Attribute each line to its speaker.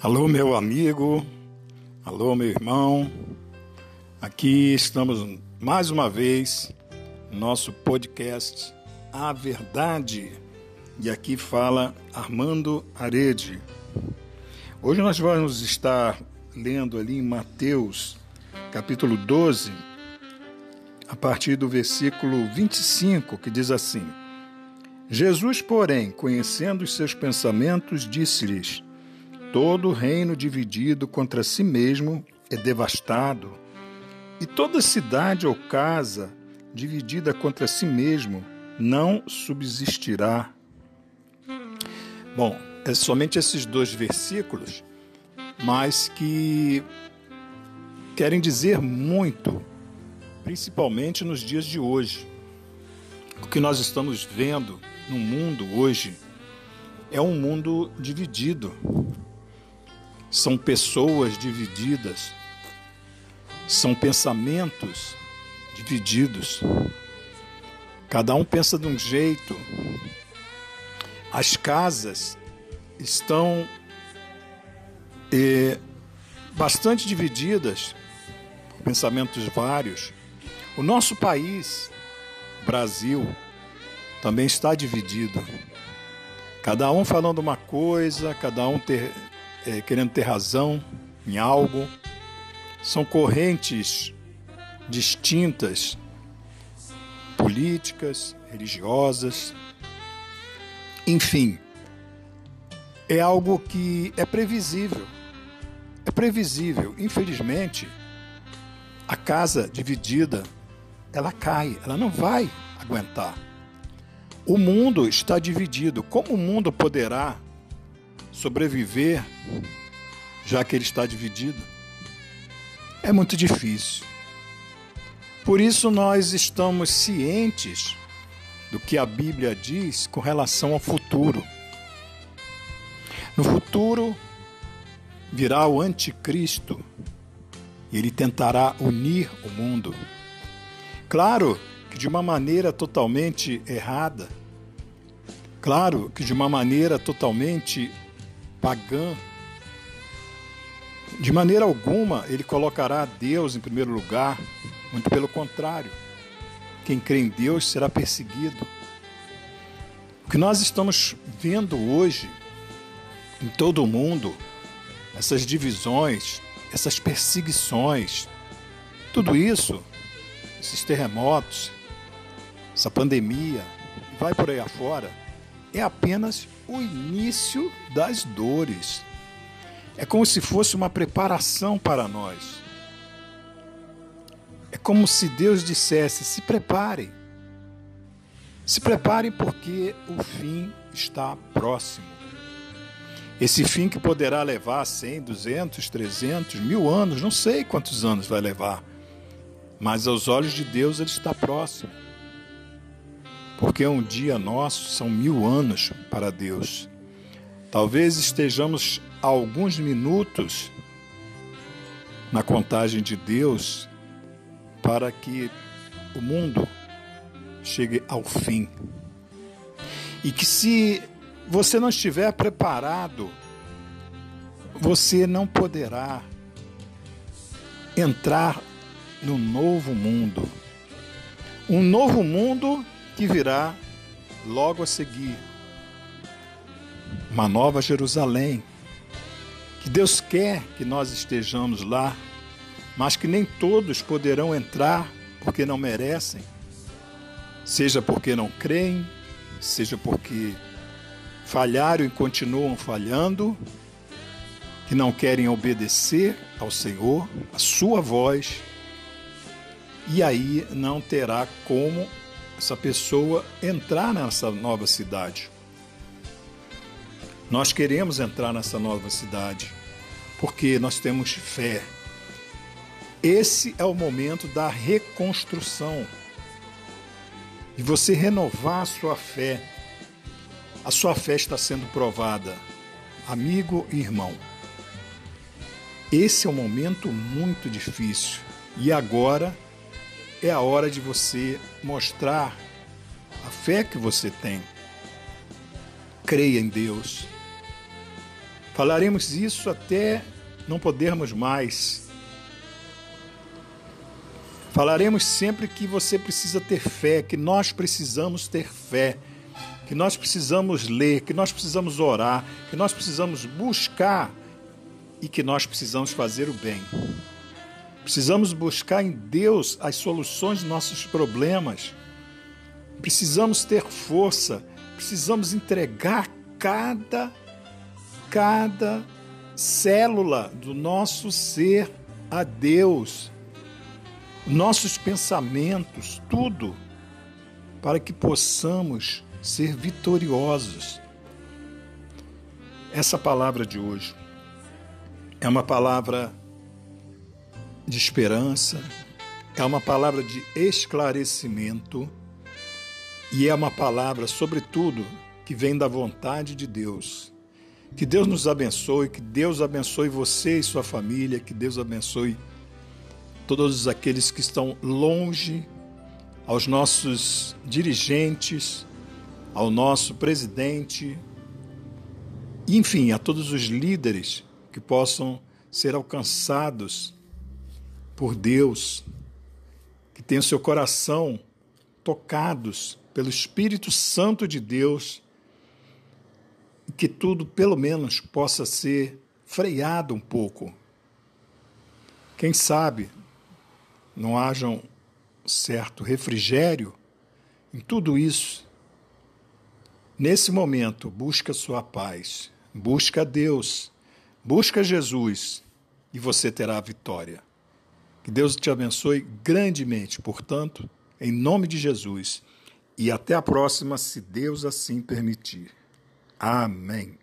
Speaker 1: Alô, meu amigo, alô, meu irmão. Aqui estamos mais uma vez no nosso podcast A Verdade. E aqui fala Armando Arede. Hoje nós vamos estar lendo ali em Mateus, capítulo 12, a partir do versículo 25, que diz assim: Jesus, porém, conhecendo os seus pensamentos, disse-lhes: Todo reino dividido contra si mesmo é devastado, e toda cidade ou casa dividida contra si mesmo não subsistirá. Bom, é somente esses dois versículos, mas que querem dizer muito, principalmente nos dias de hoje. O que nós estamos vendo no mundo hoje é um mundo dividido, são pessoas divididas, são pensamentos divididos. Cada um pensa de um jeito. As casas estão eh, bastante divididas, pensamentos vários. O nosso país, Brasil, também está dividido. Cada um falando uma coisa, cada um ter, é, querendo ter razão em algo. São correntes distintas, políticas, religiosas. Enfim, é algo que é previsível. É previsível. Infelizmente, a casa dividida, ela cai, ela não vai aguentar. O mundo está dividido. Como o mundo poderá sobreviver, já que ele está dividido, é muito difícil. Por isso, nós estamos cientes do que a Bíblia diz com relação ao futuro. No futuro virá o Anticristo e ele tentará unir o mundo. Claro que de uma maneira totalmente errada, claro que de uma maneira totalmente pagã. De maneira alguma ele colocará Deus em primeiro lugar, muito pelo contrário. Quem crê em Deus será perseguido. O que nós estamos vendo hoje em todo o mundo, essas divisões, essas perseguições, tudo isso, esses terremotos, essa pandemia, vai por aí afora, é apenas o início das dores. É como se fosse uma preparação para nós. É como se Deus dissesse: se preparem. Se preparem porque o fim está próximo. Esse fim que poderá levar 100, 200, 300, mil anos, não sei quantos anos vai levar, mas aos olhos de Deus ele está próximo porque um dia nosso são mil anos para Deus. Talvez estejamos alguns minutos na contagem de Deus para que o mundo chegue ao fim. E que se você não estiver preparado, você não poderá entrar no novo mundo. Um novo mundo que virá logo a seguir. Uma nova Jerusalém. Que Deus quer que nós estejamos lá, mas que nem todos poderão entrar porque não merecem, seja porque não creem, seja porque falharam e continuam falhando, que não querem obedecer ao Senhor, a sua voz, e aí não terá como essa pessoa entrar nessa nova cidade. Nós queremos entrar nessa nova cidade porque nós temos fé. Esse é o momento da reconstrução. E você renovar a sua fé. A sua fé está sendo provada, amigo e irmão. Esse é um momento muito difícil. E agora é a hora de você mostrar a fé que você tem. Creia em Deus. Falaremos isso até não podermos mais. Falaremos sempre que você precisa ter fé, que nós precisamos ter fé, que nós precisamos ler, que nós precisamos orar, que nós precisamos buscar e que nós precisamos fazer o bem. Precisamos buscar em Deus as soluções dos nossos problemas. Precisamos ter força, precisamos entregar cada cada célula do nosso ser a Deus, nossos pensamentos, tudo, para que possamos ser vitoriosos. Essa palavra de hoje é uma palavra de esperança, é uma palavra de esclarecimento e é uma palavra, sobretudo, que vem da vontade de Deus. Que Deus nos abençoe, que Deus abençoe você e sua família, que Deus abençoe todos aqueles que estão longe, aos nossos dirigentes, ao nosso presidente, enfim, a todos os líderes que possam ser alcançados por Deus, que tenham seu coração tocados pelo Espírito Santo de Deus, e que tudo, pelo menos, possa ser freado um pouco. Quem sabe não haja um certo refrigério em tudo isso. Nesse momento, busca sua paz, busca Deus, busca Jesus e você terá a vitória. Que Deus te abençoe grandemente, portanto, em nome de Jesus. E até a próxima, se Deus assim permitir. Amém.